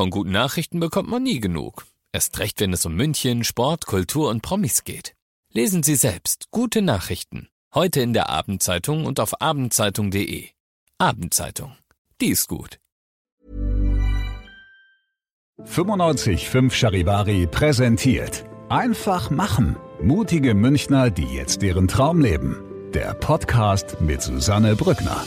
Von guten Nachrichten bekommt man nie genug. Erst recht, wenn es um München, Sport, Kultur und Promis geht. Lesen Sie selbst gute Nachrichten. Heute in der Abendzeitung und auf abendzeitung.de. Abendzeitung. Die ist gut. 95.5 Charivari präsentiert. Einfach machen. Mutige Münchner, die jetzt ihren Traum leben. Der Podcast mit Susanne Brückner.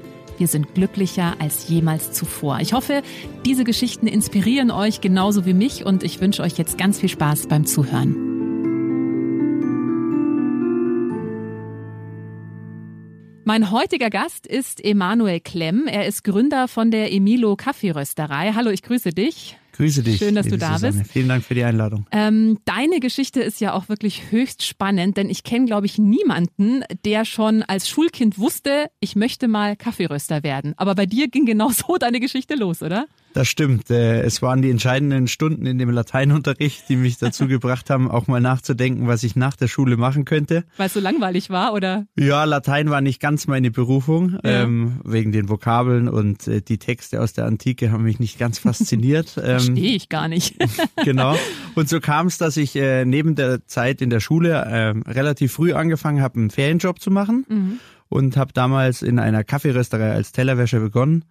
wir sind glücklicher als jemals zuvor. Ich hoffe, diese Geschichten inspirieren euch genauso wie mich und ich wünsche euch jetzt ganz viel Spaß beim Zuhören. Mein heutiger Gast ist Emanuel Klemm. Er ist Gründer von der Emilo Kaffeerösterei. Hallo, ich grüße dich. Grüße dich. Schön, dass du da Susanne. bist. Vielen Dank für die Einladung. Ähm, deine Geschichte ist ja auch wirklich höchst spannend, denn ich kenne, glaube ich, niemanden, der schon als Schulkind wusste, ich möchte mal Kaffeeröster werden. Aber bei dir ging genau so deine Geschichte los, oder? Das stimmt. Äh, Es waren die entscheidenden Stunden in dem Lateinunterricht, die mich dazu gebracht haben, auch mal nachzudenken, was ich nach der Schule machen könnte. Weil es so langweilig war, oder? Ja, Latein war nicht ganz meine Berufung, Ja. ähm, wegen den Vokabeln und äh, die Texte aus der Antike haben mich nicht ganz fasziniert. ähm, Verstehe ich gar nicht. genau. Und so kam es, dass ich äh, neben der Zeit in der Schule ähm, relativ früh angefangen habe, einen Ferienjob zu machen Mhm. und habe damals in einer Kaffeerösterei als Tellerwäscher begonnen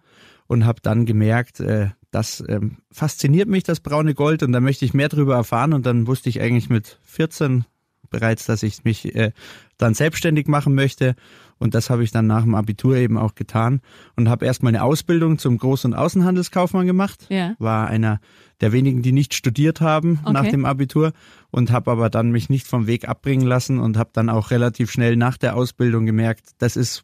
und habe dann gemerkt, äh, das ähm, fasziniert mich, das braune Gold und da möchte ich mehr darüber erfahren und dann wusste ich eigentlich mit 14 bereits, dass ich mich äh, dann selbstständig machen möchte und das habe ich dann nach dem Abitur eben auch getan und habe erstmal eine Ausbildung zum Groß- und Außenhandelskaufmann gemacht Ja. war einer der wenigen, die nicht studiert haben Okay. nach dem Abitur und habe aber dann mich nicht vom Weg abbringen lassen und habe dann auch relativ schnell nach der Ausbildung gemerkt, das ist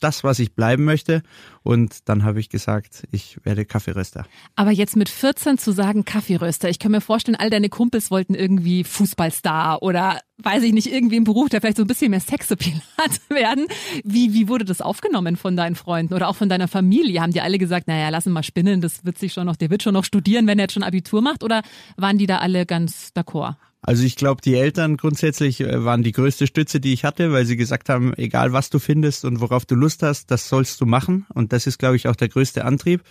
das, was ich bleiben möchte. Und dann habe ich gesagt, ich werde Kaffeeröster. Aber jetzt mit 14 zu sagen Kaffeeröster, ich kann mir vorstellen, all deine Kumpels wollten irgendwie Fußballstar oder weiß ich nicht, irgendwie ein Beruf, der vielleicht so ein bisschen mehr Sexappeal hat werden. Wie, wie wurde das aufgenommen von deinen Freunden oder auch von deiner Familie? Haben die alle gesagt, naja, lass ihn mal spinnen, das wird sich schon noch, der wird schon noch studieren, wenn er jetzt schon Abitur macht? Oder waren die da alle ganz d'accord? Also ich glaube, die Eltern grundsätzlich äh, waren die größte Stütze, die ich hatte, weil sie gesagt haben, egal was du findest und worauf du Lust hast, das sollst du machen. Und das ist, glaube ich, auch der größte Antrieb.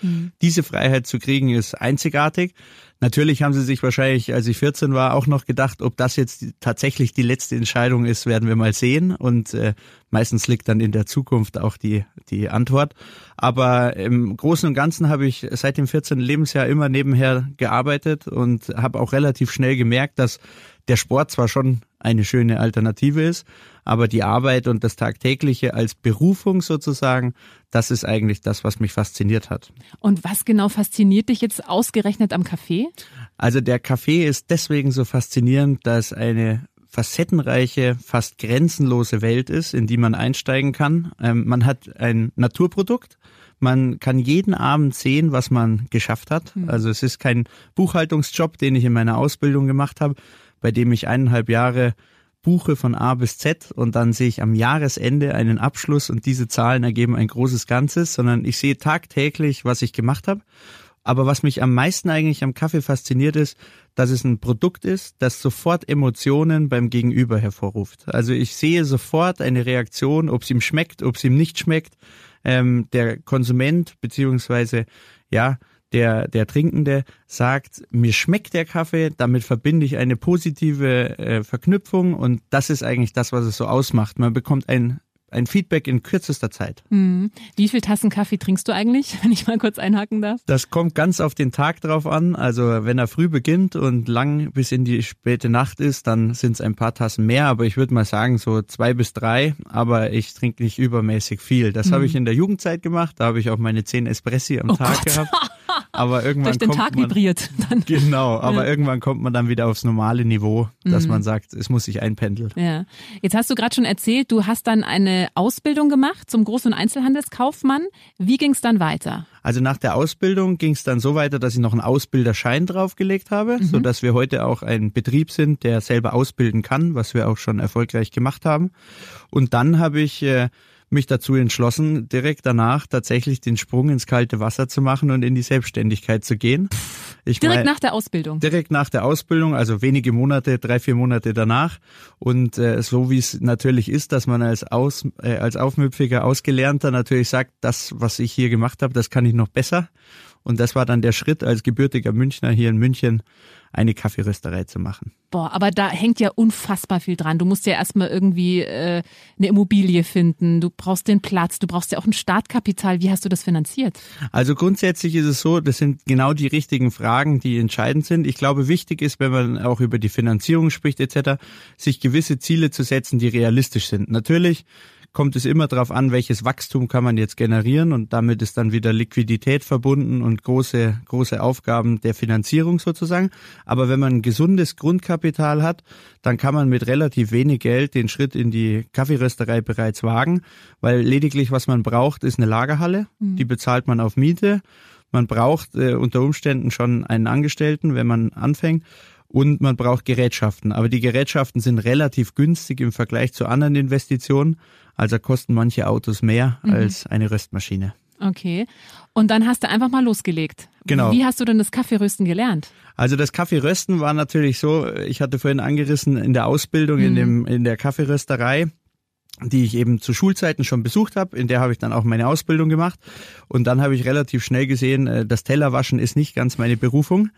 Diese Freiheit zu kriegen, ist einzigartig. Natürlich haben sie sich wahrscheinlich, als ich 14 war, auch noch gedacht, ob das jetzt tatsächlich die letzte Entscheidung ist, werden wir mal sehen. Und äh, meistens liegt dann in der Zukunft auch die, die Antwort. Aber im Großen und Ganzen habe ich seit dem 14. Lebensjahr immer nebenher gearbeitet und habe auch relativ schnell gemerkt, dass der Sport zwar schon eine schöne Alternative ist, aber die Arbeit und das Tagtägliche als Berufung sozusagen, das ist eigentlich das, was mich fasziniert hat. Und was genau fasziniert dich jetzt ausgerechnet am Café? Also der Kaffee ist deswegen so faszinierend, dass eine facettenreiche, fast grenzenlose Welt ist, in die man einsteigen kann. Ähm, man hat ein Naturprodukt. Man kann jeden Abend sehen, was man geschafft hat. Also es ist kein Buchhaltungsjob, den ich in meiner Ausbildung gemacht habe, bei dem ich eineinhalb Jahre buche von A bis Z und dann sehe ich am Jahresende einen Abschluss und diese Zahlen ergeben ein großes Ganzes, sondern ich sehe tagtäglich, was ich gemacht habe. Aber was mich am meisten eigentlich am Kaffee fasziniert ist, dass es ein Produkt ist, das sofort Emotionen beim Gegenüber hervorruft. Also ich sehe sofort eine Reaktion, ob es ihm schmeckt, ob es ihm nicht schmeckt. Ähm, der Konsument beziehungsweise ja der der Trinkende sagt, mir schmeckt der Kaffee, damit verbinde ich eine positive äh, Verknüpfung und das ist eigentlich das, was es so ausmacht. Man bekommt ein ein Feedback in kürzester Zeit. Hm. Wie viel Tassen Kaffee trinkst du eigentlich, wenn ich mal kurz einhaken darf? Das kommt ganz auf den Tag drauf an. Also wenn er früh beginnt und lang bis in die späte Nacht ist, dann sind es ein paar Tassen mehr. Aber ich würde mal sagen so zwei bis drei. Aber ich trinke nicht übermäßig viel. Das habe ich in der Jugendzeit gemacht. Da habe ich auch meine zehn Espressi am Oh Tag Gott. gehabt. aber irgendwann Durch den kommt Tag man, vibriert. Dann. Genau, aber Ja. irgendwann kommt man dann wieder aufs normale Niveau, dass Mhm. man sagt, es muss sich einpendeln. Ja. Jetzt hast du gerade schon erzählt, du hast dann eine Ausbildung gemacht zum Groß- und Einzelhandelskaufmann. Wie ging es dann weiter? Also nach der Ausbildung ging es dann so weiter, dass ich noch einen Ausbilderschein draufgelegt habe, so dass wir heute auch ein Betrieb sind, der selber ausbilden kann, was wir auch schon erfolgreich gemacht haben. Und dann habe ich äh, mich dazu entschlossen, direkt danach tatsächlich den Sprung ins kalte Wasser zu machen und in die Selbstständigkeit zu gehen. Ich Direkt mein- nach der Ausbildung. Direkt nach der Ausbildung, also wenige Monate, drei, vier Monate danach. Und äh, so wie es natürlich ist, dass man als, Aus, äh, als aufmüpfiger Ausgelernter natürlich sagt, das, was ich hier gemacht habe, das kann ich noch besser. Und das war dann der Schritt, als gebürtiger Münchner hier in München eine Kaffeerösterei zu machen. Boah, aber da hängt ja unfassbar viel dran. Du musst ja erstmal irgendwie äh, eine Immobilie finden, du brauchst den Platz, du brauchst ja auch ein Startkapital. Wie hast du das finanziert? Also grundsätzlich ist es so, das sind genau die richtigen Fragen, die entscheidend sind. Ich glaube, wichtig ist, wenn man auch über die Finanzierung spricht etc., sich gewisse Ziele zu setzen, die realistisch sind. Natürlich kommt es immer darauf an, welches Wachstum kann man jetzt generieren und damit ist dann wieder Liquidität verbunden und große, große Aufgaben der Finanzierung sozusagen. Aber wenn man ein gesundes Grundkapital hat, dann kann man mit relativ wenig Geld den Schritt in die Kaffeerösterei bereits wagen, weil lediglich was man braucht, ist eine Lagerhalle, die bezahlt man auf Miete. Man braucht äh, unter Umständen schon einen Angestellten, wenn man anfängt. Und man braucht Gerätschaften. Aber die Gerätschaften sind relativ günstig im Vergleich zu anderen Investitionen. Also kosten manche Autos mehr als eine Röstmaschine. Okay. Und dann hast du einfach mal losgelegt. Genau. Wie hast du denn das Kaffeerösten gelernt? Also das Kaffeerösten war natürlich so, ich hatte vorhin angerissen in der Ausbildung in dem in der Kaffeerösterei, die ich eben zu Schulzeiten schon besucht habe, in der habe ich dann auch meine Ausbildung gemacht. Und dann habe ich relativ schnell gesehen, äh, das Tellerwaschen ist nicht ganz meine Berufung.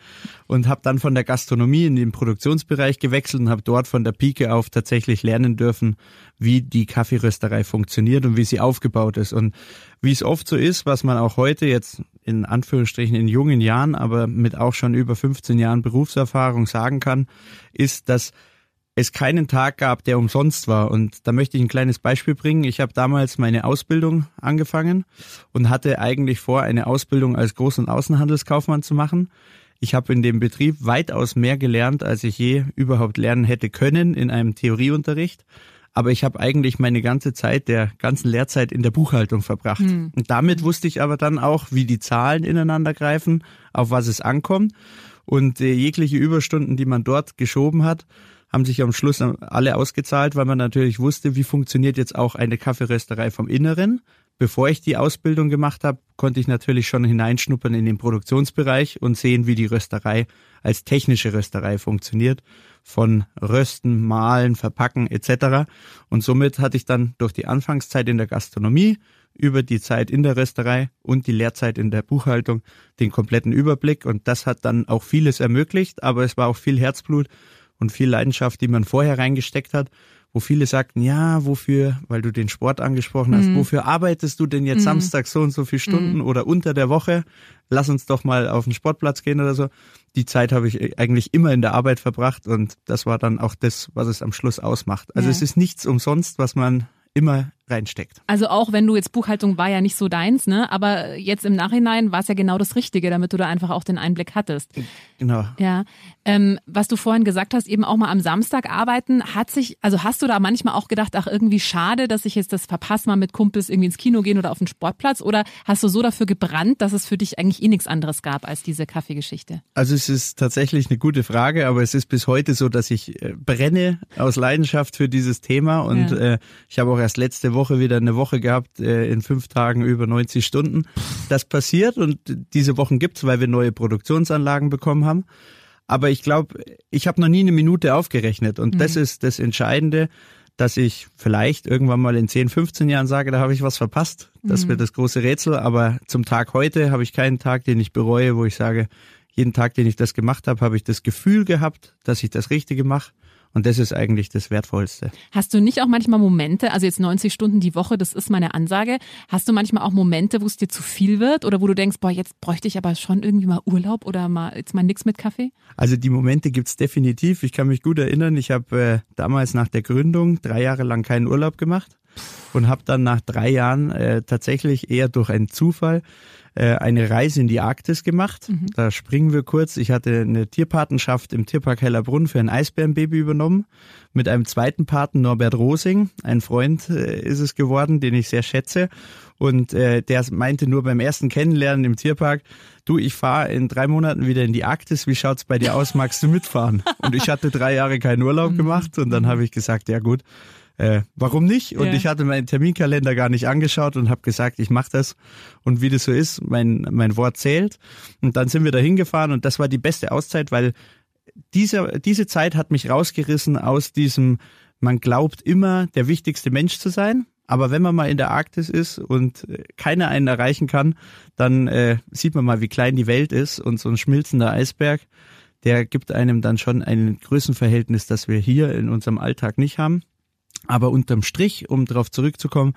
Und habe dann von der Gastronomie in den Produktionsbereich gewechselt und habe dort von der Pike auf tatsächlich lernen dürfen, wie die Kaffeerösterei funktioniert und wie sie aufgebaut ist. Und wie es oft so ist, was man auch heute jetzt in Anführungsstrichen in jungen Jahren, aber mit auch schon über 15 Jahren Berufserfahrung sagen kann, ist, dass es keinen Tag gab, der umsonst war. Und da möchte ich ein kleines Beispiel bringen. Ich habe damals meine Ausbildung angefangen und hatte eigentlich vor, eine Ausbildung als Groß- und Außenhandelskaufmann zu machen. Ich habe in dem Betrieb weitaus mehr gelernt, als ich je überhaupt lernen hätte können in einem Theorieunterricht. Aber ich habe eigentlich meine ganze Zeit der ganzen Lehrzeit in der Buchhaltung verbracht. Und damit wusste ich aber dann auch, wie die Zahlen ineinander greifen, auf was es ankommt. Und äh, jegliche Überstunden, die man dort geschoben hat, haben sich am Schluss alle ausgezahlt, weil man natürlich wusste, wie funktioniert jetzt auch eine Kaffeerösterei vom Inneren. Bevor ich die Ausbildung gemacht habe, konnte ich natürlich schon hineinschnuppern in den Produktionsbereich und sehen, wie die Rösterei als technische Rösterei funktioniert. Von Rösten, Mahlen, Verpacken etc. Und somit hatte ich dann durch die Anfangszeit in der Gastronomie, über die Zeit in der Rösterei und die Lehrzeit in der Buchhaltung den kompletten Überblick. Und das hat dann auch vieles ermöglicht, aber es war auch viel Herzblut und viel Leidenschaft, die man vorher reingesteckt hat, wo viele sagten, ja, wofür, weil du den Sport angesprochen hast, wofür arbeitest du denn jetzt Samstag so und so viele Stunden oder unter der Woche? Lass uns doch mal auf den Sportplatz gehen oder so. Die Zeit habe ich eigentlich immer in der Arbeit verbracht und das war dann auch das, was es am Schluss ausmacht. Also Ja. es ist nichts umsonst, was man immer reinsteckt. Also auch wenn du jetzt Buchhaltung war ja nicht so deins, ne? Aber jetzt im Nachhinein war es ja genau das Richtige, damit du da einfach auch den Einblick hattest. Genau. Ja. Ähm, was du vorhin gesagt hast, eben auch mal am Samstag arbeiten, hat sich, also hast du da manchmal auch gedacht, ach, irgendwie schade, dass ich jetzt das verpasse, mal mit Kumpels irgendwie ins Kino gehen oder auf den Sportplatz? Oder hast du so dafür gebrannt, dass es für dich eigentlich eh nichts anderes gab als diese Kaffeegeschichte? Also es ist tatsächlich eine gute Frage, aber es ist bis heute so, dass ich äh, brenne aus Leidenschaft für dieses Thema und Ja. äh, ich habe auch erst letzte Woche wieder eine Woche gehabt, äh, in fünf Tagen über 90 Stunden. Das passiert und diese Wochen gibt's, weil wir neue Produktionsanlagen bekommen haben. Aber ich glaube, ich habe noch nie eine Minute aufgerechnet und das ist das Entscheidende, dass ich vielleicht irgendwann mal in 10, 15 Jahren sage, da habe ich was verpasst. Das wird das große Rätsel. Aber zum Tag heute habe ich keinen Tag, den ich bereue, wo ich sage, jeden Tag, den ich das gemacht habe, habe ich das Gefühl gehabt, dass ich das Richtige mache. Und das ist eigentlich das Wertvollste. Hast du nicht auch manchmal Momente, also jetzt 90 Stunden die Woche, das ist meine Ansage, hast du manchmal auch Momente, wo es dir zu viel wird oder wo du denkst, boah, jetzt bräuchte ich aber schon irgendwie mal Urlaub oder mal jetzt mal nix mit Kaffee? Also die Momente gibt's definitiv. Ich kann mich gut erinnern, ich habe äh, damals nach der Gründung drei Jahre lang keinen Urlaub gemacht und habe dann nach drei Jahren äh, tatsächlich eher durch einen Zufall äh, eine Reise in die Arktis gemacht. Mhm. Da springen wir kurz. Ich hatte eine Tierpatenschaft im Tierpark Hellerbrunn für ein Eisbärenbaby übernommen. Mit einem zweiten Paten, Norbert Rosing. Ein Freund äh, ist es geworden, den ich sehr schätze. Und äh, der meinte nur beim ersten Kennenlernen im Tierpark, du, ich fahre in drei Monaten wieder in die Arktis, wie schaut's bei dir aus, magst du mitfahren? Und ich hatte drei Jahre keinen Urlaub mhm. gemacht und dann habe ich gesagt, ja gut, äh, warum nicht? Und ja. ich hatte meinen Terminkalender gar nicht angeschaut und habe gesagt, ich mache das. Und wie das so ist, mein, mein Wort zählt. Und dann sind wir da hingefahren und das war die beste Auszeit, weil diese, diese Zeit hat mich rausgerissen aus diesem, man glaubt immer, der wichtigste Mensch zu sein. Aber wenn man mal in der Arktis ist und äh, keiner einen erreichen kann, dann äh, sieht man mal, wie klein die Welt ist und so ein schmilzender Eisberg, der gibt einem dann schon ein Größenverhältnis, das wir hier in unserem Alltag nicht haben. Aber unterm Strich, um darauf zurückzukommen,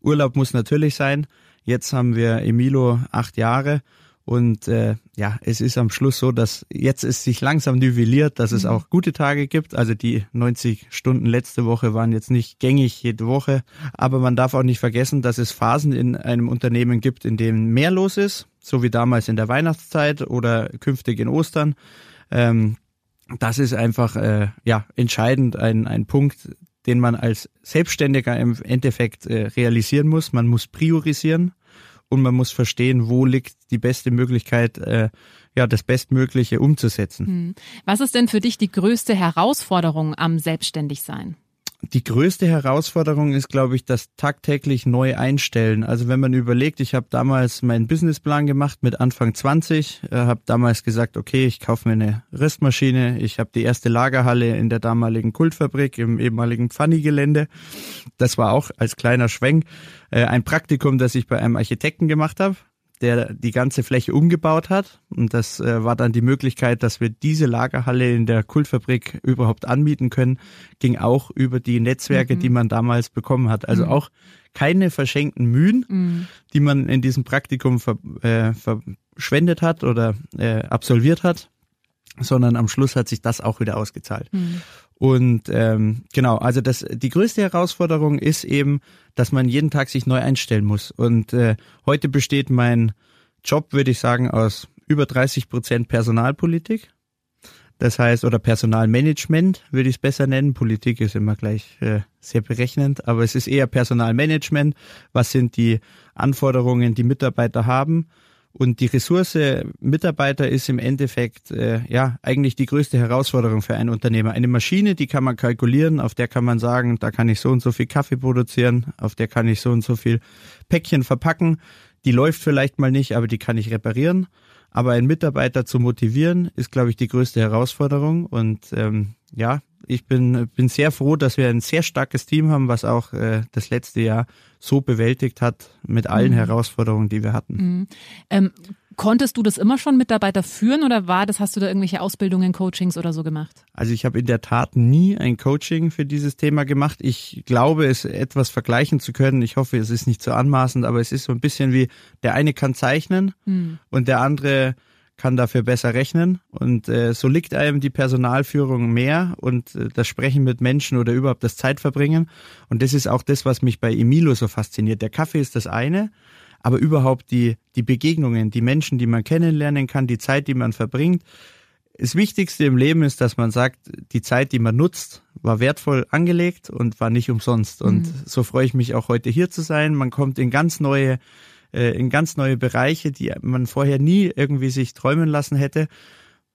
Urlaub muss natürlich sein. Jetzt haben wir Emilo acht Jahre und äh, ja, es ist am Schluss so, dass jetzt es sich langsam nivelliert, dass es mhm. auch gute Tage gibt. Also die 90 Stunden letzte Woche waren jetzt nicht gängig jede Woche. Aber man darf auch nicht vergessen, dass es Phasen in einem Unternehmen gibt, in denen mehr los ist, so wie damals in der Weihnachtszeit oder künftig in Ostern. Ähm, das ist einfach äh, ja entscheidend, ein, ein Punkt, den man als Selbstständiger im Endeffekt äh, realisieren muss. Man muss priorisieren und man muss verstehen, wo liegt die beste Möglichkeit, äh, ja, das Bestmögliche umzusetzen. Hm. Was ist denn für dich die größte Herausforderung am Selbstständigsein? Die größte Herausforderung ist, glaube ich, das tagtäglich neu einstellen. Also wenn man überlegt, ich habe damals meinen Businessplan gemacht mit Anfang 20, äh, habe damals gesagt, okay, ich kaufe mir eine Rüstmaschine, ich habe die erste Lagerhalle in der damaligen Kultfabrik im ehemaligen Pfanni-Gelände. Das war auch als kleiner Schwenk äh, ein Praktikum, das ich bei einem Architekten gemacht habe der die ganze Fläche umgebaut hat. Und das äh, war dann die Möglichkeit, dass wir diese Lagerhalle in der Kultfabrik überhaupt anmieten können, ging auch über die Netzwerke, mhm. die man damals bekommen hat. Also mhm. auch keine verschenkten Mühen, mhm. die man in diesem Praktikum ver, äh, verschwendet hat oder äh, absolviert hat, sondern am Schluss hat sich das auch wieder ausgezahlt. Mhm. Und ähm, genau, also das die größte Herausforderung ist eben, dass man jeden Tag sich neu einstellen muss. Und äh, heute besteht mein Job, würde ich sagen, aus über 30 Prozent Personalpolitik. Das heißt, oder Personalmanagement würde ich es besser nennen. Politik ist immer gleich äh, sehr berechnend, aber es ist eher Personalmanagement. Was sind die Anforderungen, die Mitarbeiter haben? Und die Ressource Mitarbeiter ist im Endeffekt äh, ja eigentlich die größte Herausforderung für einen Unternehmer. Eine Maschine, die kann man kalkulieren, auf der kann man sagen, da kann ich so und so viel Kaffee produzieren, auf der kann ich so und so viel Päckchen verpacken. Die läuft vielleicht mal nicht, aber die kann ich reparieren. Aber einen Mitarbeiter zu motivieren, ist, glaube ich, die größte Herausforderung. Und ähm, ja, ich bin, bin sehr froh, dass wir ein sehr starkes Team haben, was auch äh, das letzte Jahr so bewältigt hat mit allen mhm. Herausforderungen, die wir hatten. Mhm. Ähm, konntest du das immer schon Mitarbeiter führen oder war das, hast du da irgendwelche Ausbildungen, Coachings oder so gemacht? Also ich habe in der Tat nie ein Coaching für dieses Thema gemacht. Ich glaube, es etwas vergleichen zu können. Ich hoffe, es ist nicht zu so anmaßend, aber es ist so ein bisschen wie der eine kann zeichnen mhm. und der andere kann dafür besser rechnen und äh, so liegt einem die Personalführung mehr und äh, das Sprechen mit Menschen oder überhaupt das Zeitverbringen und das ist auch das, was mich bei Emilo so fasziniert. Der Kaffee ist das eine, aber überhaupt die, die Begegnungen, die Menschen, die man kennenlernen kann, die Zeit, die man verbringt. Das Wichtigste im Leben ist, dass man sagt, die Zeit, die man nutzt, war wertvoll angelegt und war nicht umsonst. Und mhm. so freue ich mich auch heute hier zu sein. Man kommt in ganz neue äh, in ganz neue Bereiche, die man vorher nie irgendwie sich träumen lassen hätte.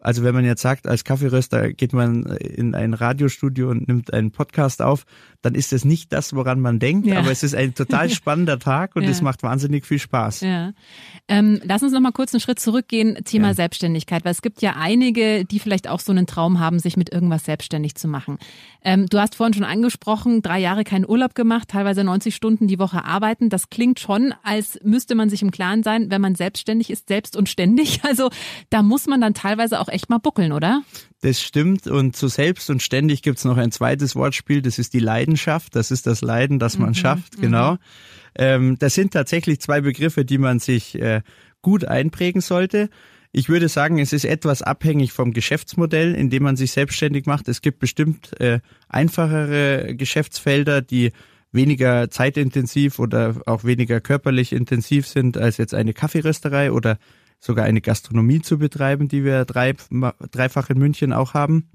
Also wenn man jetzt sagt, als Kaffeeröster geht man in ein Radiostudio und nimmt einen Podcast auf, dann ist es nicht das, woran man denkt, ja. aber es ist ein total spannender Tag und ja. es macht wahnsinnig viel Spaß. Ja. Ähm, lass uns noch mal kurz einen Schritt zurückgehen, Thema. Selbstständigkeit, weil es gibt ja einige, die vielleicht auch so einen Traum haben, sich mit irgendwas selbstständig zu machen. Ähm, du hast vorhin schon angesprochen, drei Jahre keinen Urlaub gemacht, teilweise 90 Stunden die Woche arbeiten. Das klingt schon, als müsste man sich im Klaren sein, wenn man selbstständig ist, selbst und ständig. Also da muss man dann teilweise auch echt mal buckeln, oder? Das stimmt. Und zu selbst und ständig gibt es noch ein zweites Wortspiel, das ist die Leidenschaft. Das ist das Leiden, das man mhm, schafft, mhm. genau. Ähm, das sind tatsächlich zwei Begriffe, die man sich äh, gut einprägen sollte. Ich würde sagen, es ist etwas abhängig vom Geschäftsmodell, in dem man sich selbstständig macht. Es gibt bestimmt äh, einfachere Geschäftsfelder, die weniger zeitintensiv oder auch weniger körperlich intensiv sind als jetzt eine Kaffeerösterei oder sogar eine Gastronomie zu betreiben, die wir drei, dreifach in München auch haben.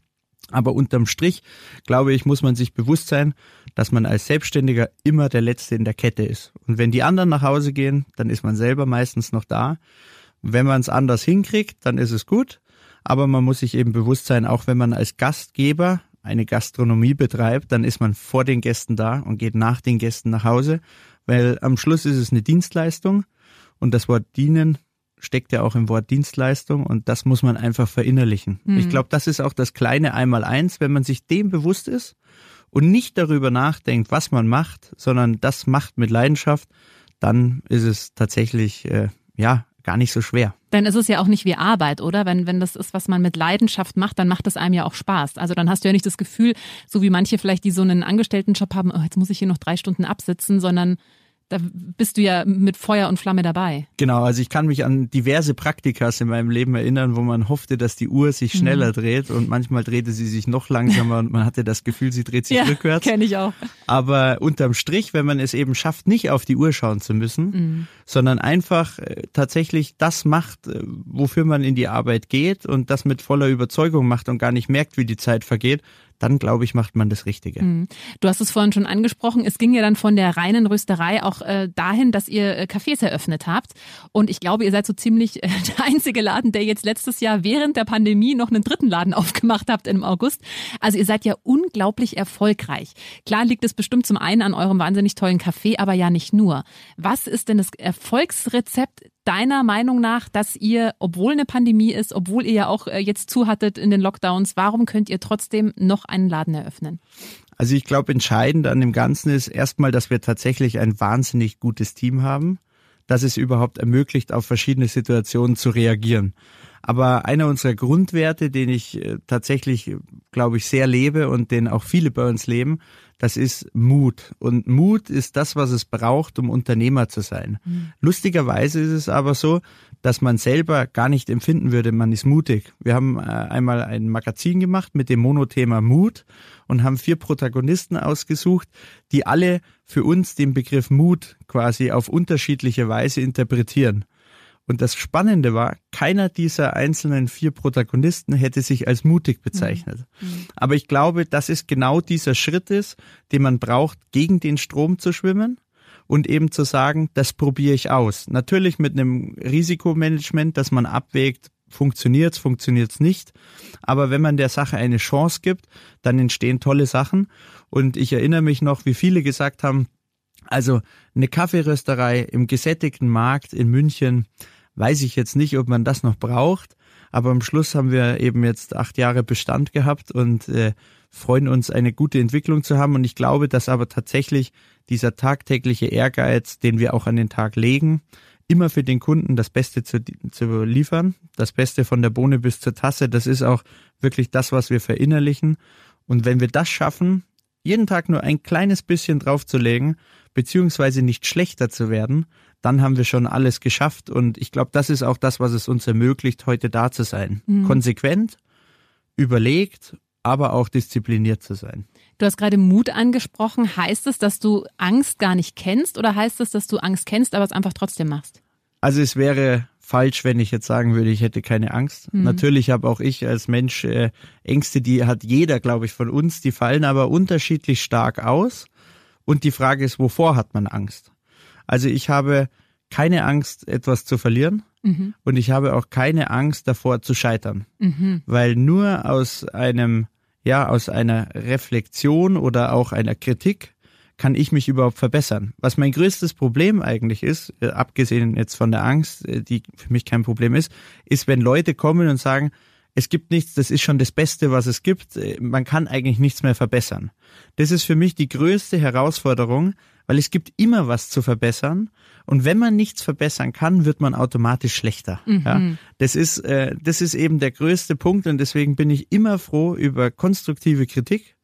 Aber unterm Strich, glaube ich, muss man sich bewusst sein, dass man als Selbstständiger immer der Letzte in der Kette ist. Und wenn die anderen nach Hause gehen, dann ist man selber meistens noch da. Wenn man es anders hinkriegt, dann ist es gut. Aber man muss sich eben bewusst sein, auch wenn man als Gastgeber eine Gastronomie betreibt, dann ist man vor den Gästen da und geht nach den Gästen nach Hause, weil am Schluss ist es eine Dienstleistung und das Wort dienen steckt ja auch im Wort Dienstleistung und das muss man einfach verinnerlichen. Mhm. Ich glaube, das ist auch das kleine Einmaleins, wenn man sich dem bewusst ist und nicht darüber nachdenkt, was man macht, sondern das macht mit Leidenschaft, dann ist es tatsächlich äh, ja gar nicht so schwer. Dann ist es ja auch nicht wie Arbeit, oder? Wenn, wenn das ist, was man mit Leidenschaft macht, dann macht es einem ja auch Spaß. Also dann hast du ja nicht das Gefühl, so wie manche vielleicht, die so einen Angestelltenjob haben, oh, jetzt muss ich hier noch drei Stunden absitzen, sondern da bist du ja mit Feuer und Flamme dabei. Genau, also ich kann mich an diverse Praktikas in meinem Leben erinnern, wo man hoffte, dass die Uhr sich schneller mhm. dreht und manchmal drehte sie sich noch langsamer und man hatte das Gefühl, sie dreht sich ja, rückwärts. kenne ich auch. Aber unterm Strich, wenn man es eben schafft, nicht auf die Uhr schauen zu müssen, mhm. sondern einfach äh, tatsächlich das macht, äh, wofür man in die Arbeit geht und das mit voller Überzeugung macht und gar nicht merkt, wie die Zeit vergeht, dann glaube ich, macht man das Richtige. Mhm. Du hast es vorhin schon angesprochen. Es ging ja dann von der reinen Rösterei auch äh, dahin, dass ihr äh, Cafés eröffnet habt. Und ich glaube, ihr seid so ziemlich äh, der einzige Laden, der jetzt letztes Jahr während der Pandemie noch einen dritten Laden aufgemacht habt im August. Also ihr seid ja unglaublich erfolgreich. Klar liegt es bestimmt zum einen an eurem wahnsinnig tollen Kaffee, aber ja nicht nur. Was ist denn das Erfolgsrezept deiner Meinung nach, dass ihr, obwohl eine Pandemie ist, obwohl ihr ja auch äh, jetzt zuhattet in den Lockdowns, warum könnt ihr trotzdem noch einen Laden eröffnen? Also ich glaube, entscheidend an dem Ganzen ist erstmal, dass wir tatsächlich ein wahnsinnig gutes Team haben, das es überhaupt ermöglicht, auf verschiedene Situationen zu reagieren. Aber einer unserer Grundwerte, den ich äh, tatsächlich, glaube ich, sehr lebe und den auch viele bei uns leben, das ist Mut. Und Mut ist das, was es braucht, um Unternehmer zu sein. Mhm. Lustigerweise ist es aber so, dass man selber gar nicht empfinden würde, man ist mutig. Wir haben äh, einmal ein Magazin gemacht mit dem Monothema Mut und haben vier Protagonisten ausgesucht, die alle für uns den Begriff Mut quasi auf unterschiedliche Weise interpretieren. Und das Spannende war, keiner dieser einzelnen vier Protagonisten hätte sich als mutig bezeichnet. Mhm. mhm. Aber ich glaube, dass es genau dieser Schritt ist, den man braucht, gegen den Strom zu schwimmen und eben zu sagen, das probiere ich aus. Natürlich mit einem Risikomanagement, dass man abwägt, funktioniert's, funktioniert's nicht. Aber wenn man der Sache eine Chance gibt, dann entstehen tolle Sachen. Und ich erinnere mich noch, wie viele gesagt haben, also eine Kaffeerösterei im gesättigten Markt in München, weiß ich jetzt nicht, ob man das noch braucht. Aber am Schluss haben wir eben jetzt acht Jahre Bestand gehabt und äh, freuen uns, eine gute Entwicklung zu haben. Und ich glaube, dass aber tatsächlich dieser tagtägliche Ehrgeiz, den wir auch an den Tag legen, immer für den Kunden das Beste zu, zu liefern, das Beste von der Bohne bis zur Tasse, das ist auch wirklich das, was wir verinnerlichen. Und wenn wir das schaffen, jeden Tag nur ein kleines bisschen draufzulegen, beziehungsweise nicht schlechter zu werden, dann haben wir schon alles geschafft. Und ich glaube, das ist auch das, was es uns ermöglicht, heute da zu sein. Mhm. Konsequent, überlegt, aber auch diszipliniert zu sein. Du hast gerade Mut angesprochen. Heißt es, dass du Angst gar nicht kennst oder heißt es, dass du Angst kennst, aber es einfach trotzdem machst? Also es wäre falsch, wenn ich jetzt sagen würde, ich hätte keine Angst. Mhm. Natürlich habe auch ich als Mensch äh, Ängste, die hat jeder, glaube ich, von uns, die fallen aber unterschiedlich stark aus. Und die Frage ist, wovor hat man Angst? Also ich habe keine Angst, etwas zu verlieren. Mhm. Und ich habe auch keine Angst davor zu scheitern. Mhm. Weil nur aus einem, ja, aus einer Reflexion oder auch einer Kritik kann ich mich überhaupt verbessern? Was mein größtes Problem eigentlich ist, äh, abgesehen jetzt von der Angst, äh, die für mich kein Problem ist, ist, wenn Leute kommen und sagen, es gibt nichts, das ist schon das Beste, was es gibt, äh, man kann eigentlich nichts mehr verbessern. Das ist für mich die größte Herausforderung, weil es gibt immer was zu verbessern. Und wenn man nichts verbessern kann, wird man automatisch schlechter. Mhm. Ja, das ist, äh, das ist eben der größte Punkt und deswegen bin ich immer froh über konstruktive Kritik.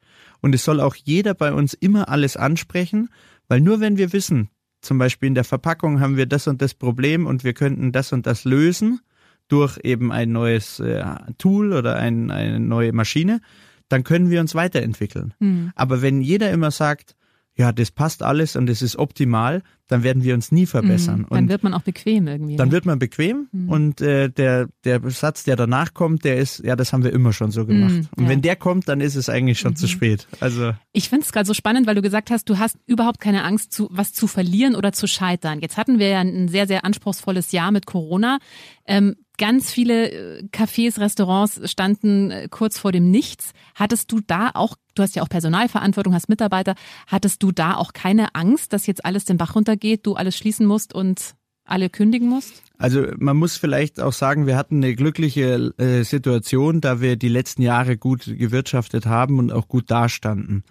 Und es soll auch jeder bei uns immer alles ansprechen, weil nur wenn wir wissen, zum Beispiel in der Verpackung haben wir das und das Problem und wir könnten das und das lösen durch eben ein neues äh, Tool oder ein, eine neue Maschine, dann können wir uns weiterentwickeln. Mhm. Aber wenn jeder immer sagt, ja, das passt alles und es ist optimal, dann werden wir uns nie verbessern. Mhm, dann und wird man auch bequem irgendwie. dann ne? wird man bequem Mhm. und äh, der, der Satz, der danach kommt, der ist, ja, das haben wir immer schon so gemacht. Mhm, und ja. wenn der kommt, dann ist es eigentlich schon zu spät. Also Ich finde es gerade so spannend, weil du gesagt hast, du hast überhaupt keine Angst, zu, was zu verlieren oder zu scheitern. Jetzt hatten wir ja ein sehr, sehr anspruchsvolles Jahr mit Corona. Ähm, ganz viele äh, Cafés, Restaurants standen äh, kurz vor dem Nichts. Hattest du da auch, du hast ja auch Personalverantwortung, hast Mitarbeiter, hattest du da auch keine Angst, dass jetzt alles den Bach runtergeht, du alles schließen musst und alle kündigen musst? Also man muss vielleicht auch sagen, wir hatten eine glückliche äh, Situation, da wir die letzten Jahre gut gewirtschaftet haben und auch gut dastanden.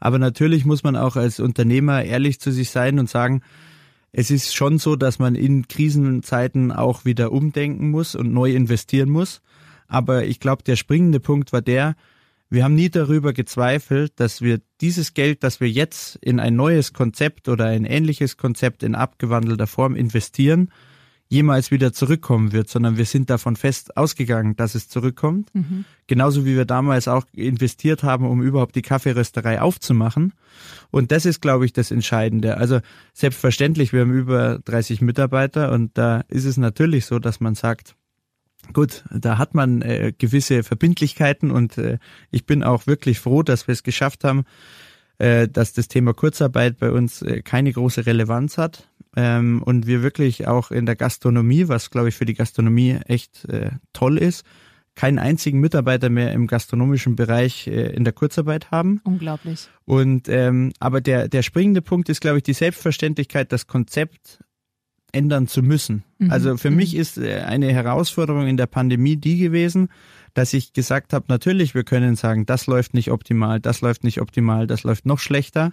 Aber natürlich muss man auch als Unternehmer ehrlich zu sich sein und sagen, es ist schon so, dass man in Krisenzeiten auch wieder umdenken muss und neu investieren muss. Aber ich glaube, der springende Punkt war der, wir haben nie darüber gezweifelt, dass wir dieses Geld, das wir jetzt in ein neues Konzept oder ein ähnliches Konzept in abgewandelter Form investieren, jemals wieder zurückkommen wird, sondern wir sind davon fest ausgegangen, dass es zurückkommt. Genauso wie wir damals auch investiert haben, um überhaupt die Kaffeerösterei aufzumachen. Und das ist, glaube ich, das Entscheidende. Also selbstverständlich, wir haben über 30 Mitarbeiter und da ist es natürlich so, dass man sagt, Gut, da hat man äh, gewisse Verbindlichkeiten und äh, ich bin auch wirklich froh, dass wir es geschafft haben, äh, dass das Thema Kurzarbeit bei uns äh, keine große Relevanz hat ähm, und wir wirklich auch in der Gastronomie, was glaube ich für die Gastronomie echt äh, toll ist, keinen einzigen Mitarbeiter mehr im gastronomischen Bereich äh, in der Kurzarbeit haben. Unglaublich. Und ähm, aber der der springende Punkt ist, glaube ich, die Selbstverständlichkeit, das Konzept ändern zu müssen. Mhm. Also für Mhm. mich ist äh, eine Herausforderung in der Pandemie die gewesen, dass ich gesagt habe, natürlich, wir können sagen, das läuft nicht optimal, das läuft nicht optimal, das läuft noch schlechter.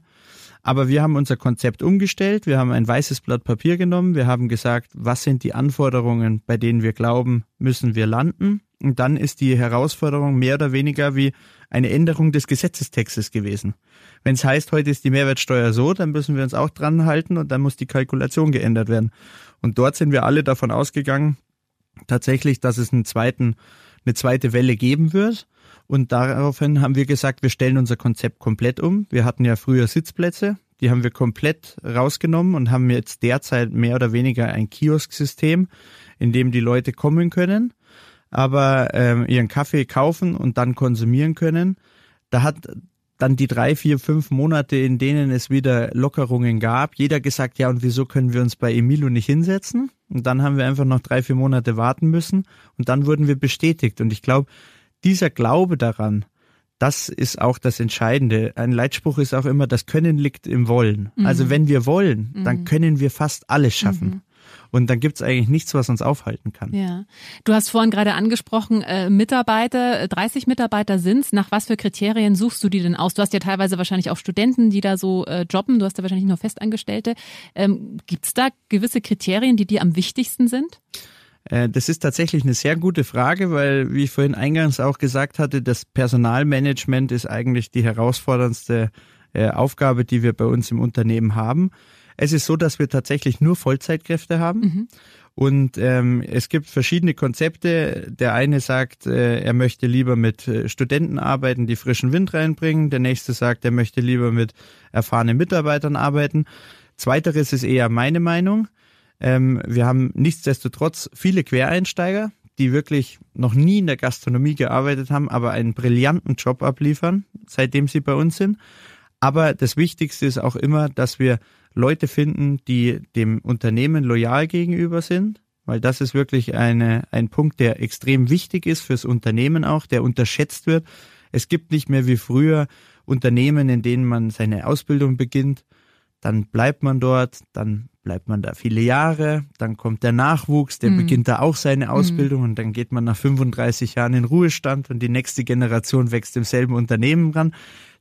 Aber wir haben unser Konzept umgestellt, wir haben ein weißes Blatt Papier genommen, wir haben gesagt, was sind die Anforderungen, bei denen wir glauben, müssen wir landen. Und dann ist die Herausforderung mehr oder weniger wie eine Änderung des Gesetzestextes gewesen. Wenn es heißt, heute ist die Mehrwertsteuer so, dann müssen wir uns auch dran halten und dann muss die Kalkulation geändert werden. Und dort sind wir alle davon ausgegangen, tatsächlich, dass es einen zweiten, eine zweite Welle geben wird. Und daraufhin haben wir gesagt, wir stellen unser Konzept komplett um. Wir hatten ja früher Sitzplätze, die haben wir komplett rausgenommen und haben jetzt derzeit mehr oder weniger ein Kiosksystem, in dem die Leute kommen können, aber ähm, ihren Kaffee kaufen und dann konsumieren können. Da hat dann die drei, vier, fünf Monate, in denen es wieder Lockerungen gab, jeder gesagt, ja, und wieso können wir uns bei Emilio nicht hinsetzen? Und dann haben wir einfach noch drei, vier Monate warten müssen und dann wurden wir bestätigt. Und ich glaube, dieser Glaube daran, das ist auch das Entscheidende. Ein Leitspruch ist auch immer, das Können liegt im Wollen. Also wenn wir wollen, dann können wir fast alles schaffen. Und dann gibt's eigentlich nichts, was uns aufhalten kann. Ja. Du hast vorhin gerade angesprochen, äh, Mitarbeiter, äh, 30 Mitarbeiter sind's. Nach was für Kriterien suchst du die denn aus? Du hast ja teilweise wahrscheinlich auch Studenten, die da so äh, jobben. Du hast ja wahrscheinlich nur Festangestellte. Ähm, gibt's da gewisse Kriterien, die dir am wichtigsten sind? Äh, Das ist tatsächlich eine sehr gute Frage, weil, wie ich vorhin eingangs auch gesagt hatte, das Personalmanagement ist eigentlich die herausforderndste äh, Aufgabe, die wir bei uns im Unternehmen haben. Es ist so, dass wir tatsächlich nur Vollzeitkräfte haben. Und ähm, es gibt verschiedene Konzepte. Der eine sagt, äh, er möchte lieber mit äh, Studenten arbeiten, die frischen Wind reinbringen. Der nächste sagt, er möchte lieber mit erfahrenen Mitarbeitern arbeiten. Zweiteres ist eher meine Meinung. Ähm, wir haben nichtsdestotrotz viele Quereinsteiger, die wirklich noch nie in der Gastronomie gearbeitet haben, aber einen brillanten Job abliefern, seitdem sie bei uns sind. Aber das Wichtigste ist auch immer, dass wir Leute finden, die dem Unternehmen loyal gegenüber sind, weil das ist wirklich eine, ein Punkt, der extrem wichtig ist fürs Unternehmen auch, der unterschätzt wird. Es gibt nicht mehr wie früher Unternehmen, in denen man seine Ausbildung beginnt, dann bleibt man dort, dann bleibt man da viele Jahre, dann kommt der Nachwuchs, der Mhm. beginnt da auch seine Ausbildung und dann geht man nach 35 Jahren in Ruhestand und die nächste Generation wächst im selben Unternehmen ran.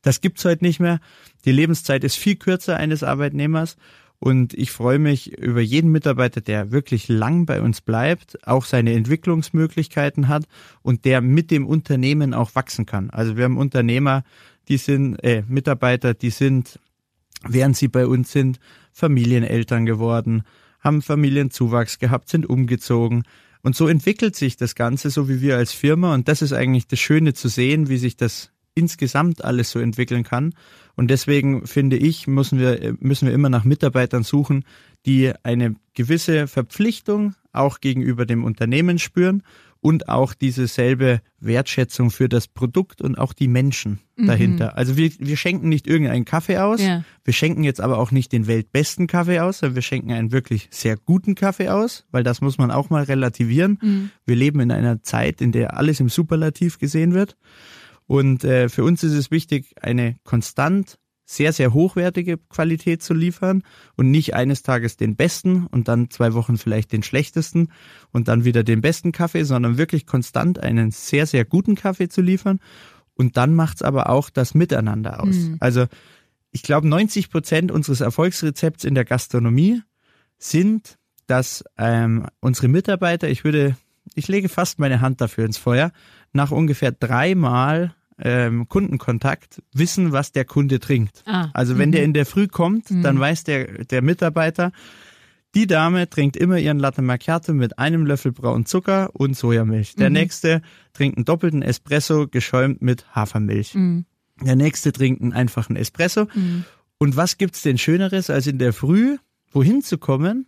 Das gibt's heute nicht mehr. Die Lebenszeit ist viel kürzer eines Arbeitnehmers und ich freue mich über jeden Mitarbeiter, der wirklich lang bei uns bleibt, auch seine Entwicklungsmöglichkeiten hat und der mit dem Unternehmen auch wachsen kann. Also wir haben Unternehmer, die sind äh, Mitarbeiter, die sind während sie bei uns sind, Familieneltern geworden, haben Familienzuwachs gehabt, sind umgezogen. Und so entwickelt sich das Ganze, so wie wir als Firma. Und das ist eigentlich das Schöne zu sehen, wie sich das insgesamt alles so entwickeln kann. Und deswegen finde ich, müssen wir, müssen wir immer nach Mitarbeitern suchen, die eine gewisse Verpflichtung auch gegenüber dem Unternehmen spüren und auch diese selbe Wertschätzung für das Produkt und auch die Menschen mhm. dahinter. Also wir, wir schenken nicht irgendeinen Kaffee aus, ja. wir schenken jetzt aber auch nicht den weltbesten Kaffee aus, sondern wir schenken einen wirklich sehr guten Kaffee aus, weil das muss man auch mal relativieren. Mhm. Wir leben in einer Zeit, in der alles im Superlativ gesehen wird. Und äh, für uns ist es wichtig, eine konstant sehr, sehr hochwertige Qualität zu liefern und nicht eines Tages den besten und dann zwei Wochen vielleicht den schlechtesten und dann wieder den besten Kaffee, sondern wirklich konstant einen sehr, sehr guten Kaffee zu liefern. Und dann macht's aber auch das Miteinander aus. Mhm. Also ich glaube, 90 Prozent unseres Erfolgsrezepts in der Gastronomie sind, dass ähm, unsere Mitarbeiter, ich würde, ich lege fast meine Hand dafür ins Feuer, nach ungefähr dreimal ähm, Kundenkontakt wissen, was der Kunde trinkt. Ah, also wenn der mhm. in der Früh kommt, dann mhm. weiß der, der Mitarbeiter, die Dame trinkt immer ihren Latte Macchiato mit einem Löffel braunen Zucker und Sojamilch. Der mhm. nächste trinkt einen doppelten Espresso geschäumt mit Hafermilch. Mhm. Der nächste trinkt einen einfachen Espresso. Mhm. Und was gibt's denn Schöneres, als in der Früh wohin zu kommen,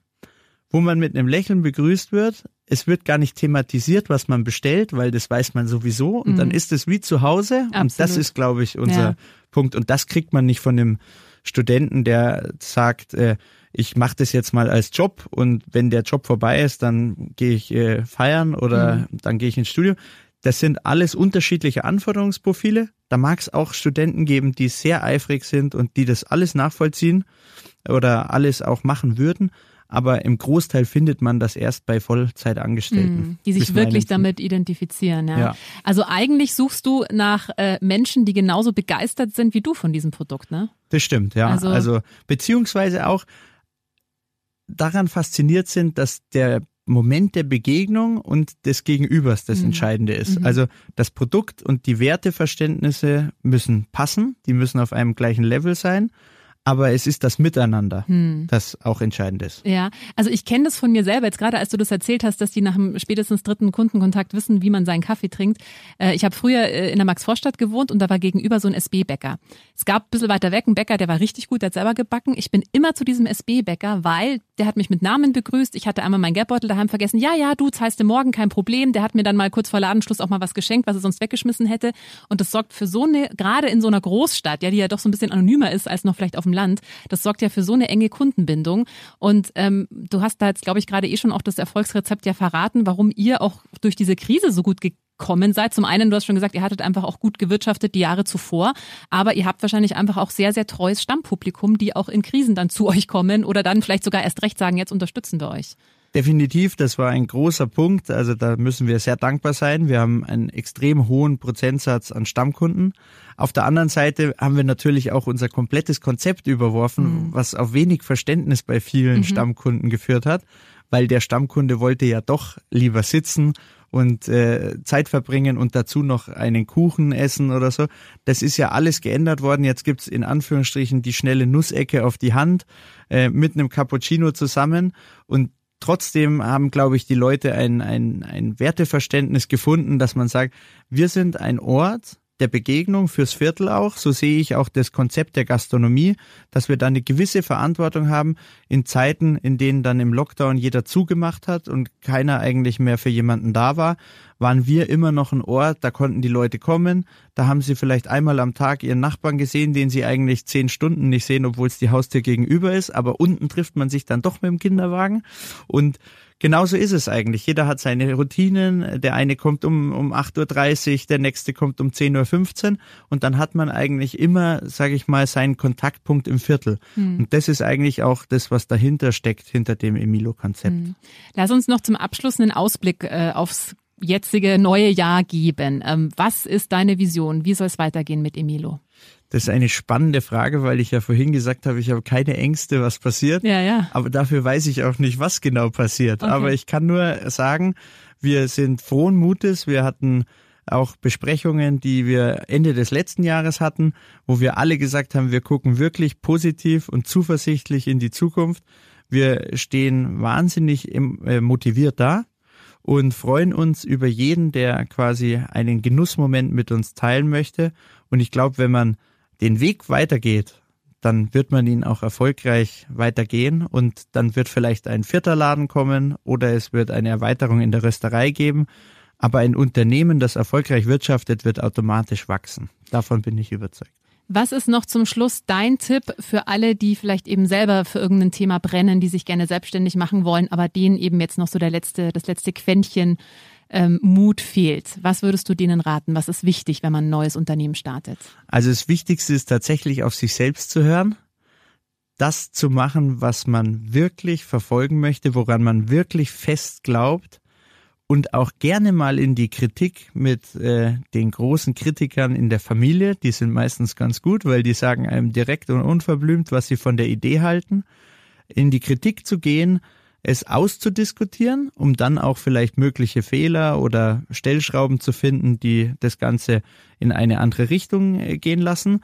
wo man mit einem Lächeln begrüßt wird, es wird gar nicht thematisiert, was man bestellt, weil das weiß man sowieso. Und mhm. dann ist es wie zu Hause. Absolut. Und das ist, glaube ich, unser ja. Punkt. Und das kriegt man nicht von dem Studenten, der sagt, äh, ich mache das jetzt mal als Job und wenn der Job vorbei ist, dann gehe ich äh, feiern oder mhm. dann gehe ich ins Studio. Das sind alles unterschiedliche Anforderungsprofile. Da mag es auch Studenten geben, die sehr eifrig sind und die das alles nachvollziehen oder alles auch machen würden aber im Großteil findet man das erst bei Vollzeitangestellten. Mm, die sich wirklich damit identifizieren. Ja. ja. Also eigentlich suchst du nach äh, Menschen, die genauso begeistert sind wie du von diesem Produkt, ne? Das stimmt, ja. Also, also beziehungsweise auch daran fasziniert sind, dass der Moment der Begegnung und des Gegenübers das mhm. Entscheidende ist. Mhm. Also das Produkt und die Werteverständnisse müssen passen, die müssen auf einem gleichen Level sein aber es ist das Miteinander, hm. das auch entscheidend ist. Ja, also ich kenne das von mir selber, jetzt gerade als du das erzählt hast, dass die nach dem spätestens dritten Kundenkontakt wissen, wie man seinen Kaffee trinkt. Äh, ich habe früher äh, in der Max-Vorstadt gewohnt und da war gegenüber so ein SB-Bäcker. Es gab ein bisschen weiter weg einen Bäcker, der war richtig gut, der hat selber gebacken. Ich bin immer zu diesem SB-Bäcker, weil der hat mich mit Namen begrüßt. Ich hatte einmal meinen Geldbeutel daheim vergessen. Ja, ja, du zahlst dir morgen, kein Problem. Der hat mir dann mal kurz vor Ladenschluss auch mal was geschenkt, was er sonst weggeschmissen hätte. Und das sorgt für so eine, gerade in so einer Großstadt, ja, die ja doch so ein bisschen anonymer ist als noch vielleicht auf dem Land, das sorgt ja für so eine enge Kundenbindung. Und ähm, du hast da jetzt, glaube ich, gerade eh schon auch das Erfolgsrezept ja verraten, warum ihr auch durch diese Krise so gut gekommen seid. Zum einen, du hast schon gesagt, ihr hattet einfach auch gut gewirtschaftet die Jahre zuvor, aber ihr habt wahrscheinlich einfach auch sehr, sehr treues Stammpublikum, die auch in Krisen dann zu euch kommen oder dann vielleicht sogar erst recht sagen, jetzt unterstützen wir euch. Definitiv, das war ein großer Punkt. Also da müssen wir sehr dankbar sein. Wir haben einen extrem hohen Prozentsatz an Stammkunden. Auf der anderen Seite haben wir natürlich auch unser komplettes Konzept überworfen, mhm. was auf wenig Verständnis bei vielen mhm. Stammkunden geführt hat, weil der Stammkunde wollte ja doch lieber sitzen und äh, Zeit verbringen und dazu noch einen Kuchen essen oder so. Das ist ja alles geändert worden. Jetzt gibt's in Anführungsstrichen die schnelle Nussecke auf die Hand äh, mit einem Cappuccino zusammen und trotzdem haben, glaube ich, die Leute ein, ein, ein Werteverständnis gefunden, dass man sagt, wir sind ein Ort, der Begegnung fürs Viertel auch. So sehe ich auch das Konzept der Gastronomie, dass wir da eine gewisse Verantwortung haben in Zeiten, in denen dann im Lockdown jeder zugemacht hat und keiner eigentlich mehr für jemanden da war, waren wir immer noch ein Ort, da konnten die Leute kommen, da haben sie vielleicht einmal am Tag ihren Nachbarn gesehen, den sie eigentlich zehn Stunden nicht sehen, obwohl es die Haustür gegenüber ist, aber unten trifft man sich dann doch mit dem Kinderwagen. Und Genauso ist es eigentlich. Jeder hat seine Routinen. Der eine kommt um, um 8.30 Uhr, der nächste kommt um 10.15 Uhr und dann hat man eigentlich immer, sage ich mal, seinen Kontaktpunkt im Viertel. Hm. Und das ist eigentlich auch das, was dahinter steckt, hinter dem Emilo-Konzept. Hm. Lass uns noch zum Abschluss einen Ausblick äh, aufs jetzige neue Jahr geben. Ähm, was ist deine Vision? Wie soll es weitergehen mit Emilo? Das ist eine spannende Frage, weil ich ja vorhin gesagt habe, ich habe keine Ängste, was passiert. Ja, ja. Aber dafür weiß ich auch nicht, was genau passiert. Okay. Aber ich kann nur sagen, wir sind frohen Mutes. Wir hatten auch Besprechungen, die wir Ende des letzten Jahres hatten, wo wir alle gesagt haben, wir gucken wirklich positiv und zuversichtlich in die Zukunft. Wir stehen wahnsinnig äh, motiviert da und freuen uns über jeden, der quasi einen Genussmoment mit uns teilen möchte. Und ich glaube, wenn man den Weg weitergeht, dann wird man ihn auch erfolgreich weitergehen und dann wird vielleicht ein vierter Laden kommen oder es wird eine Erweiterung in der Rösterei geben. Aber ein Unternehmen, das erfolgreich wirtschaftet, wird automatisch wachsen. Davon bin ich überzeugt. Was ist noch zum Schluss dein Tipp für alle, die vielleicht eben selber für irgendein Thema brennen, die sich gerne selbstständig machen wollen, aber denen eben jetzt noch so der letzte, das letzte Quäntchen ähm, Mut fehlt? Was würdest du denen raten? Was ist wichtig, wenn man ein neues Unternehmen startet? Also das Wichtigste ist tatsächlich auf sich selbst zu hören, das zu machen, was man wirklich verfolgen möchte, woran man wirklich fest glaubt und auch gerne mal in die Kritik mit äh, den großen Kritikern in der Familie. Die sind meistens ganz gut, weil die sagen einem direkt und unverblümt, was sie von der Idee halten. In die Kritik zu gehen, es auszudiskutieren, um dann auch vielleicht mögliche Fehler oder Stellschrauben zu finden, die das Ganze in eine andere Richtung äh, gehen lassen.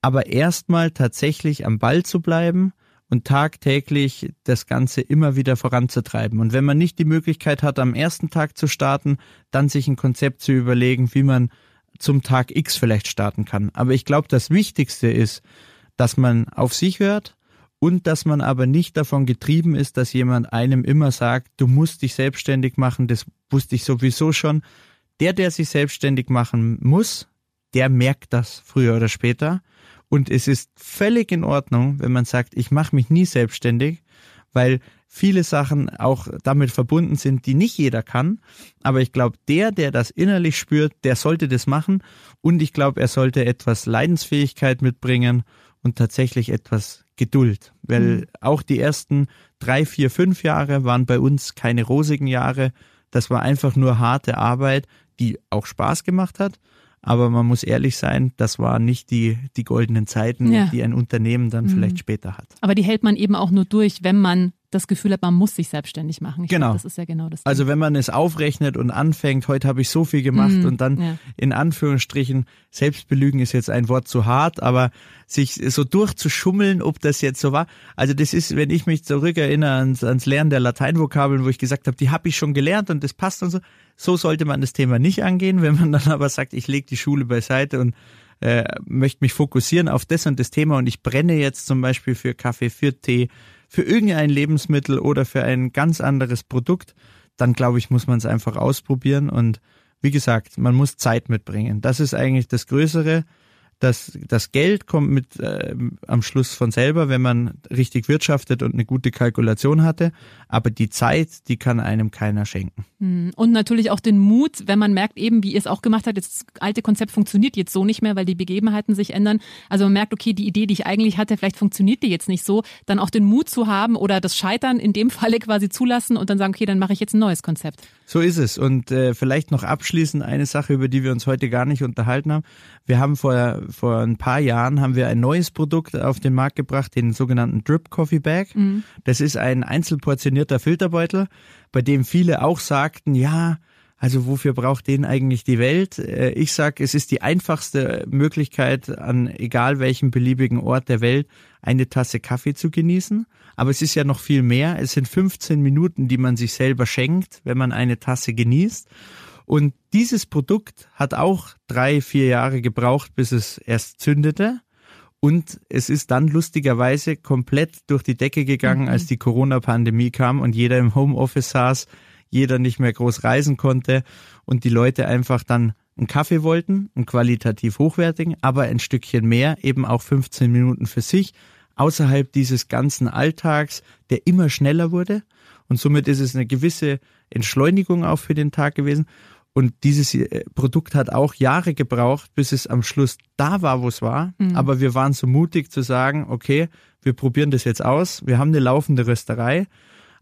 Aber erstmal tatsächlich am Ball zu bleiben und tagtäglich das Ganze immer wieder voranzutreiben. Und wenn man nicht die Möglichkeit hat, am ersten Tag zu starten, dann sich ein Konzept zu überlegen, wie man zum Tag X vielleicht starten kann. Aber ich glaube, das Wichtigste ist, dass man auf sich hört und dass man aber nicht davon getrieben ist, dass jemand einem immer sagt, du musst dich selbstständig machen, das wusste ich sowieso schon. Der, der sich selbstständig machen muss, der merkt das früher oder später. Und es ist völlig in Ordnung, wenn man sagt, ich mache mich nie selbstständig, weil viele Sachen auch damit verbunden sind, die nicht jeder kann. Aber ich glaube, der, der das innerlich spürt, der sollte das machen. Und ich glaube, er sollte etwas Leidensfähigkeit mitbringen und tatsächlich etwas Geduld. Weil mhm. auch die ersten drei, vier, fünf Jahre waren bei uns keine rosigen Jahre. Das war einfach nur harte Arbeit, die auch Spaß gemacht hat. Aber man muss ehrlich sein, das waren nicht die, die goldenen Zeiten, ja. die ein Unternehmen dann mhm. vielleicht später hat. Aber die hält man eben auch nur durch, wenn man das Gefühl hat, man muss sich selbstständig machen. Ich genau. Glaub, das ist ja genau das. Ding. Also wenn man es aufrechnet und anfängt, heute habe ich so viel gemacht mhm, und dann ja. in Anführungsstrichen, Selbstbelügen ist jetzt ein Wort zu hart, aber sich so durchzuschummeln, ob das jetzt so war. Also das ist, wenn ich mich zurückerinnere ans, ans Lernen der Lateinvokabeln, wo ich gesagt habe, die habe ich schon gelernt und das passt und so. So sollte man das Thema nicht angehen. Wenn man dann aber sagt, ich lege die Schule beiseite und äh, möchte mich fokussieren auf das und das Thema und ich brenne jetzt zum Beispiel für Kaffee, für Tee, für irgendein Lebensmittel oder für ein ganz anderes Produkt, dann glaube ich, muss man es einfach ausprobieren und wie gesagt, man muss Zeit mitbringen. Das ist eigentlich das Größere das, das Geld kommt mit äh, am Schluss von selber, wenn man richtig wirtschaftet und eine gute Kalkulation hatte. Aber die Zeit, die kann einem keiner schenken. Hm. Und natürlich auch den Mut, wenn man merkt, eben wie ihr es auch gemacht habt, das alte Konzept funktioniert jetzt so nicht mehr, weil die Begebenheiten sich ändern. Also man merkt, okay, die Idee, die ich eigentlich hatte, vielleicht funktioniert die jetzt nicht so. Dann auch den Mut zu haben oder das Scheitern in dem Falle quasi zulassen und dann sagen, okay, dann mache ich jetzt ein neues Konzept. So ist es. Und äh, vielleicht noch abschließend eine Sache, über die wir uns heute gar nicht unterhalten haben. Wir haben vor, vor ein paar Jahren haben wir ein neues Produkt auf den Markt gebracht, den sogenannten Drip Coffee Bag. Mhm. Das ist ein einzelportionierter Filterbeutel, bei dem viele auch sagten, ja, also wofür braucht den eigentlich die Welt? Äh, ich sag, es ist die einfachste Möglichkeit, an egal welchem beliebigen Ort der Welt eine Tasse Kaffee zu genießen. Aber es ist ja noch viel mehr. Es sind 15 Minuten, die man sich selber schenkt, wenn man eine Tasse genießt. Und dieses Produkt hat auch drei, vier Jahre gebraucht, bis es erst zündete. Und es ist dann lustigerweise komplett durch die Decke gegangen, mhm. als die Corona-Pandemie kam und jeder im Homeoffice saß, jeder nicht mehr groß reisen konnte und die Leute einfach dann einen Kaffee wollten, einen qualitativ hochwertigen, aber ein Stückchen mehr, eben auch 15 Minuten für sich, außerhalb dieses ganzen Alltags, der immer schneller wurde. Und somit ist es eine gewisse Entschleunigung auch für den Tag gewesen. Und dieses äh, Produkt hat auch Jahre gebraucht, bis es am Schluss da war, wo es war. Mhm. Aber wir waren so mutig zu sagen, okay, wir probieren das jetzt aus. Wir haben eine laufende Rösterei.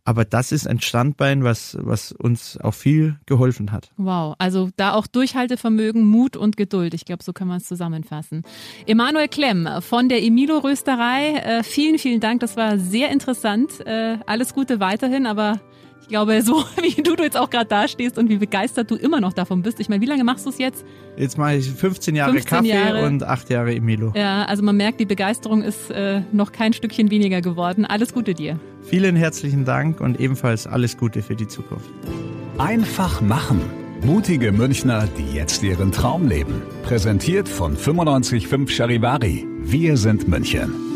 Aber das ist ein Standbein, was, was uns auch viel geholfen hat. Wow, also da auch Durchhaltevermögen, Mut und Geduld. Ich glaube, so kann man es zusammenfassen. Emanuel Klemm von der Emilo Rösterei, äh, vielen, vielen Dank. Das war sehr interessant. Äh, alles Gute weiterhin, aber ich glaube, so wie du, du jetzt auch gerade dastehst und wie begeistert du immer noch davon bist. Ich meine, wie lange machst du es jetzt? Jetzt mache ich 15 Jahre 15 Kaffee Jahre. und 8 Jahre Emilo. Ja, also man merkt, die Begeisterung ist äh, noch kein Stückchen weniger geworden. Alles Gute dir. Vielen herzlichen Dank und ebenfalls alles Gute für die Zukunft. Einfach machen. Mutige Münchner, die jetzt ihren Traum leben. Präsentiert von 955 Charivari. Wir sind München.